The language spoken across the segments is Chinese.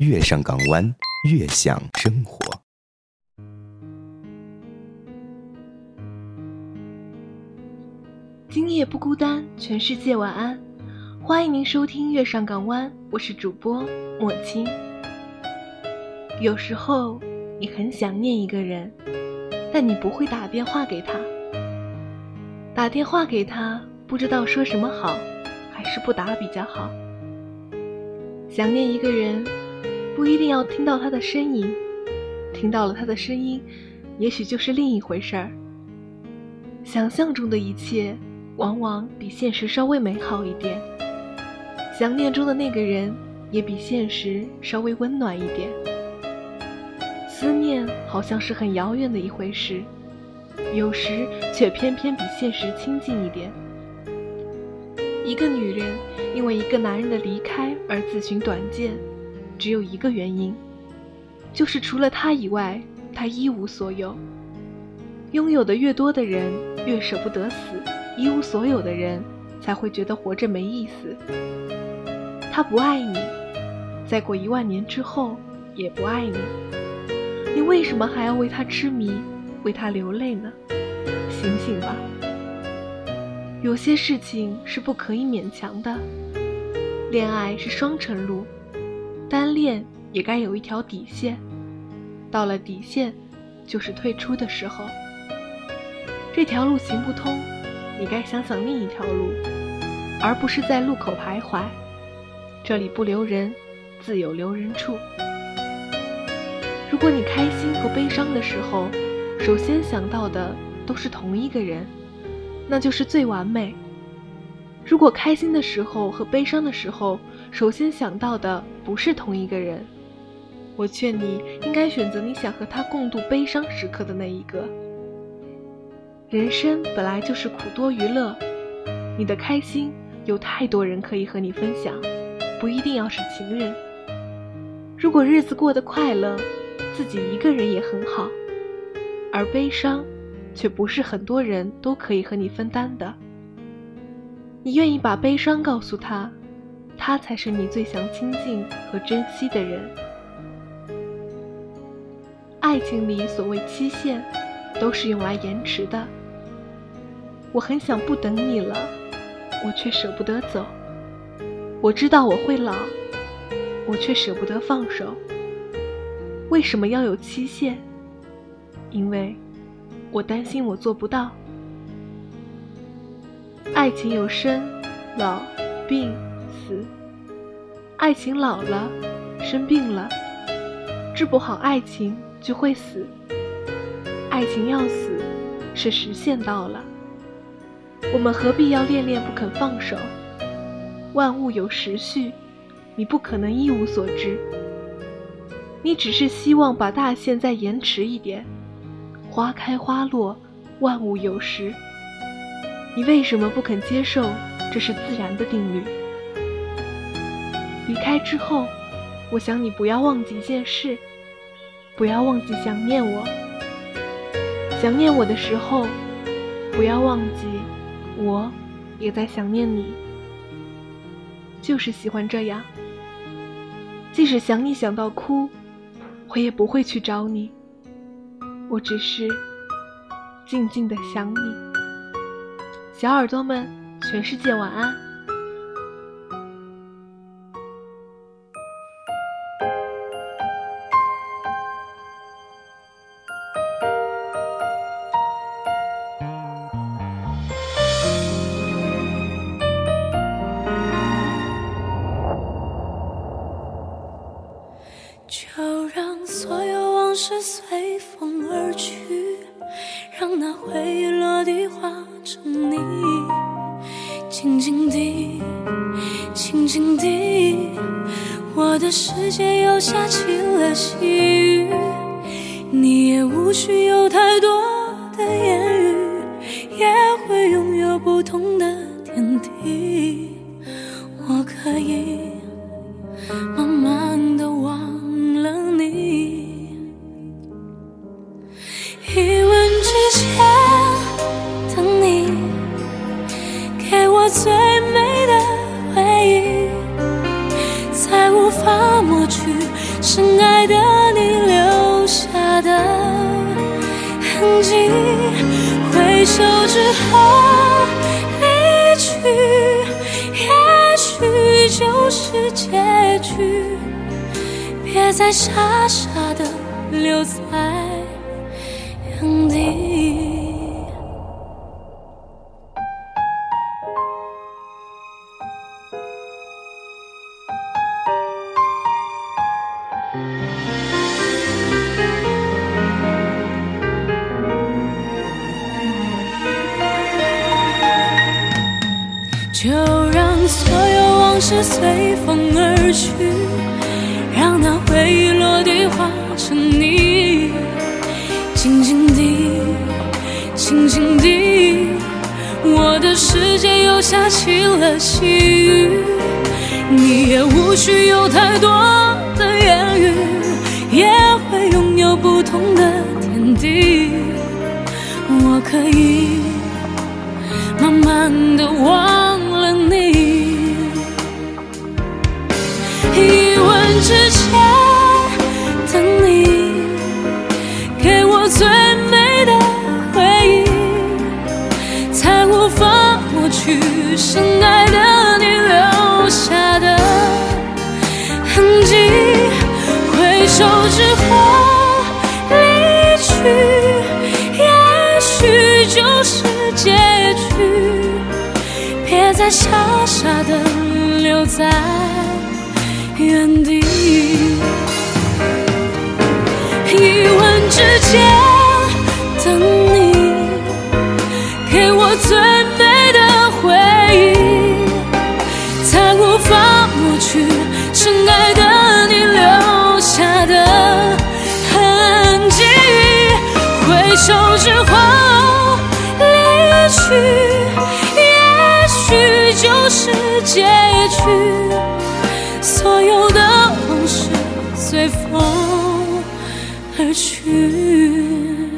月上港湾，悦享生活。今夜不孤单，全世界晚安。欢迎您收听《月上港湾》，我是主播莫青。有时候你很想念一个人，但你不会打电话给他。打电话给他，不知道说什么好，还是不打比较好。想念一个人，不一定要听到他的声音，听到了他的声音，也许就是另一回事儿。想象中的一切，往往比现实稍微美好一点。想念中的那个人，也比现实稍微温暖一点。思念好像是很遥远的一回事，有时却偏偏比现实亲近一点。一个女人因为一个男人的离开而自寻短见，只有一个原因，就是除了他以外，他一无所有。拥有的越多的人，越舍不得死；一无所有的人，才会觉得活着没意思。他不爱你，再过一万年之后也不爱你，你为什么还要为他痴迷，为他流泪呢？醒醒吧！有些事情是不可以勉强的，恋爱是双程路，单恋也该有一条底线，到了底线，就是退出的时候。这条路行不通，你该想想另一条路，而不是在路口徘徊。这里不留人，自有留人处。如果你开心和悲伤的时候，首先想到的都是同一个人。那就是最完美。如果开心的时候和悲伤的时候，首先想到的不是同一个人，我劝你应该选择你想和他共度悲伤时刻的那一个。人生本来就是苦多于乐，你的开心有太多人可以和你分享，不一定要是情人。如果日子过得快乐，自己一个人也很好，而悲伤。却不是很多人都可以和你分担的。你愿意把悲伤告诉他，他才是你最想亲近和珍惜的人。爱情里所谓期限，都是用来延迟的。我很想不等你了，我却舍不得走。我知道我会老，我却舍不得放手。为什么要有期限？因为。我担心我做不到。爱情有生、老、病、死。爱情老了，生病了，治不好爱情就会死。爱情要死，是时限到了。我们何必要恋恋不肯放手？万物有时序，你不可能一无所知。你只是希望把大限再延迟一点。花开花落，万物有时。你为什么不肯接受这是自然的定律？离开之后，我想你不要忘记一件事，不要忘记想念我。想念我的时候，不要忘记我也在想念你。就是喜欢这样，即使想你想到哭，我也不会去找你。我只是静静的想你，小耳朵们，全世界晚安。是随风。而去，让那回忆落地化成泥。静静地，静静地，我的世界又下起了细雨。你也无需有太多的言语，也会拥有不同的天地。首之后离去，也许就是结局。别再傻傻的留在是随风而去，让那回忆落地化成泥，静静地，静静地，我的世界又下起了细雨，你也无需有太多的言语，也会拥有不同的天地，我可以慢慢的忘。了你。傻傻的留在。原地，一吻之间等你，给我最美的回忆，才无法抹去深爱的你留下的痕迹。回首之后离去，就是结局。所有的往事随风而去，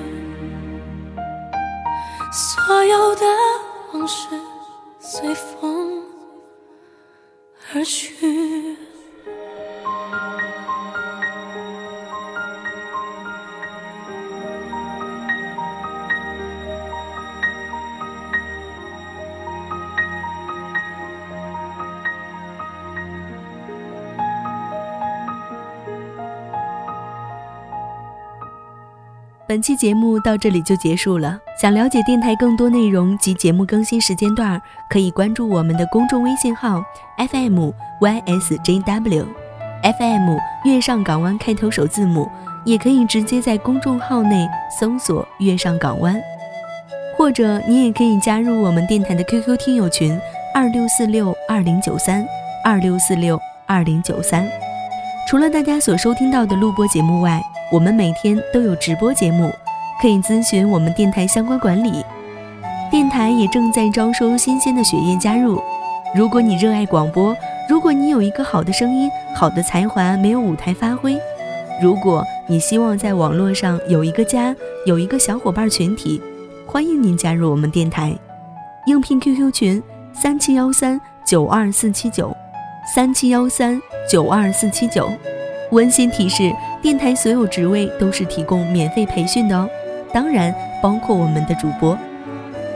所有的往事随风而去。本期节目到这里就结束了。想了解电台更多内容及节目更新时间段，可以关注我们的公众微信号 FM YSJW FM 月上港湾开头首字母，也可以直接在公众号内搜索“月上港湾”，或者你也可以加入我们电台的 QQ 听友群二六四六二零九三二六四六二零九三。除了大家所收听到的录播节目外，我们每天都有直播节目，可以咨询我们电台相关管理。电台也正在招收新鲜的血液加入。如果你热爱广播，如果你有一个好的声音、好的才华没有舞台发挥，如果你希望在网络上有一个家、有一个小伙伴群体，欢迎您加入我们电台。应聘 QQ 群：三七幺三九二四七九，三七幺三九二四七九。温馨提示。电台所有职位都是提供免费培训的哦，当然包括我们的主播。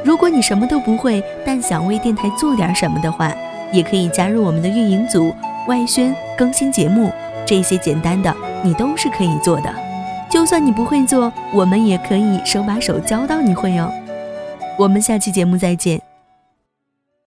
如果你什么都不会，但想为电台做点什么的话，也可以加入我们的运营组、外宣、更新节目，这些简单的你都是可以做的。就算你不会做，我们也可以手把手教到你会哦。我们下期节目再见。